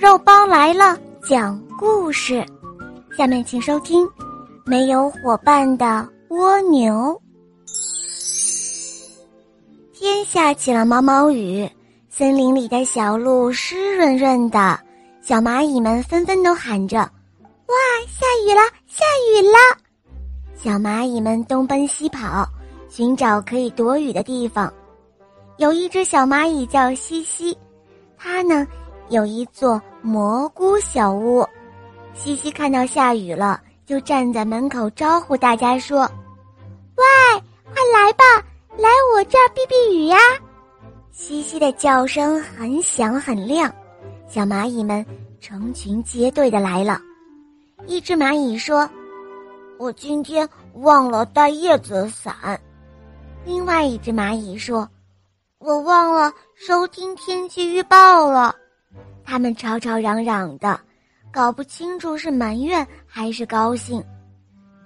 肉包来了，讲故事。下面请收听《没有伙伴的蜗牛》。天下起了毛毛雨，森林里的小路湿润润的，小蚂蚁们纷纷都喊着：“哇，下雨了，下雨了！”小蚂蚁们东奔西跑，寻找可以躲雨的地方。有一只小蚂蚁叫西西，它呢。有一座蘑菇小屋，西西看到下雨了，就站在门口招呼大家说：“喂，快来吧，来我这儿避避雨呀！”西西的叫声很响很亮，小蚂蚁们成群结队的来了。一只蚂蚁说：“我今天忘了带叶子伞。”另外一只蚂蚁说：“我忘了收听天气预报了。”他们吵吵嚷嚷的，搞不清楚是埋怨还是高兴。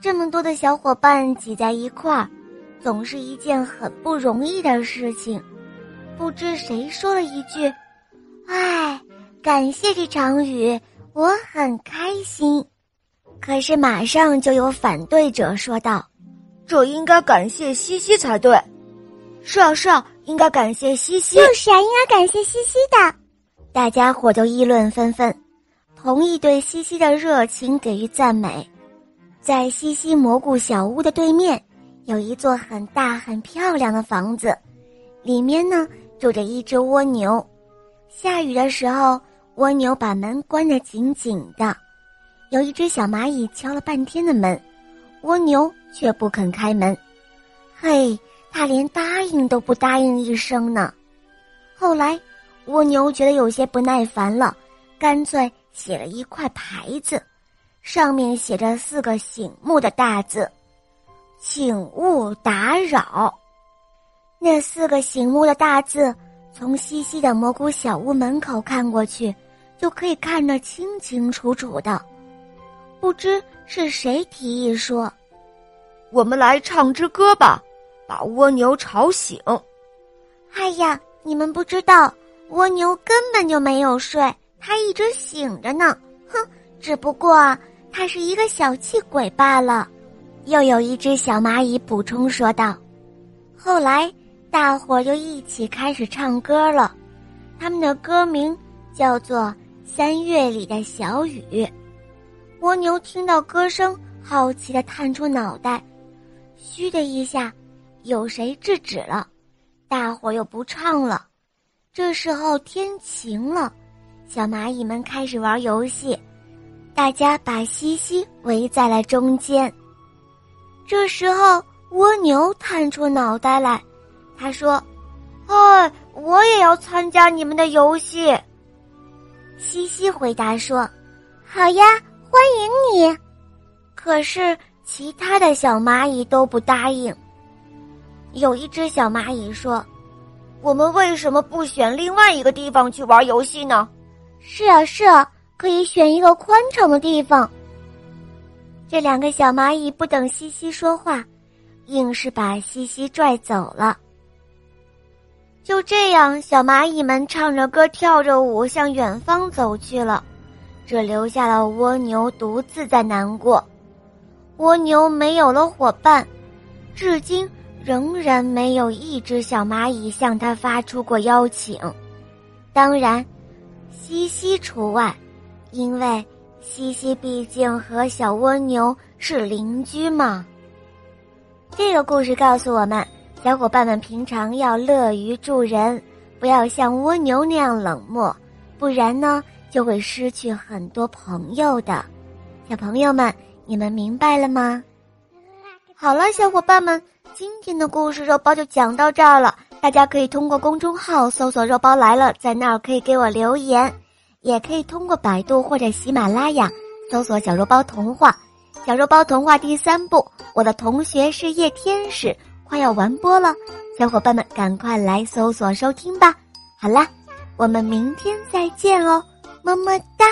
这么多的小伙伴挤在一块儿，总是一件很不容易的事情。不知谁说了一句：“哎，感谢这场雨，我很开心。”可是马上就有反对者说道：“这应该感谢西西才对。”“是啊，是啊，应该感谢西西。”“就是啊，应该感谢西西的。”大家伙都议论纷纷，同意对西西的热情给予赞美。在西西蘑菇小屋的对面，有一座很大很漂亮的房子，里面呢住着一只蜗牛。下雨的时候，蜗牛把门关得紧紧的。有一只小蚂蚁敲了半天的门，蜗牛却不肯开门。嘿，它连答应都不答应一声呢。后来。蜗牛觉得有些不耐烦了，干脆写了一块牌子，上面写着四个醒目的大字：“请勿打扰。”那四个醒目的大字，从西西的蘑菇小屋门口看过去，就可以看得清清楚楚的。不知是谁提议说：“我们来唱支歌吧，把蜗牛吵醒。”哎呀，你们不知道。蜗牛根本就没有睡，它一直醒着呢。哼，只不过它是一个小气鬼罢了。又有一只小蚂蚁补充说道。后来，大伙儿就一起开始唱歌了。他们的歌名叫做《三月里的小雨》。蜗牛听到歌声，好奇的探出脑袋。嘘的一下，有谁制止了？大伙儿又不唱了。这时候天晴了，小蚂蚁们开始玩游戏，大家把西西围在了中间。这时候蜗牛探出脑袋来，他说：“哎，我也要参加你们的游戏。”西西回答说：“好呀，欢迎你。”可是其他的小蚂蚁都不答应。有一只小蚂蚁说。我们为什么不选另外一个地方去玩游戏呢？是啊，是啊，可以选一个宽敞的地方。这两个小蚂蚁不等西西说话，硬是把西西拽走了。就这样，小蚂蚁们唱着歌，跳着舞，向远方走去了，只留下了蜗牛独自在难过。蜗牛没有了伙伴，至今。仍然没有一只小蚂蚁向他发出过邀请，当然，西西除外，因为西西毕竟和小蜗牛是邻居嘛。这个故事告诉我们，小伙伴们平常要乐于助人，不要像蜗牛那样冷漠，不然呢就会失去很多朋友的。小朋友们，你们明白了吗？好了，小伙伴们。今天的故事肉包就讲到这儿了，大家可以通过公众号搜索“肉包来了”，在那儿可以给我留言，也可以通过百度或者喜马拉雅搜索“小肉包童话”。小肉包童话第三部，我的同学是夜天使，快要完播了，小伙伴们赶快来搜索收听吧。好啦，我们明天再见哦，么么哒。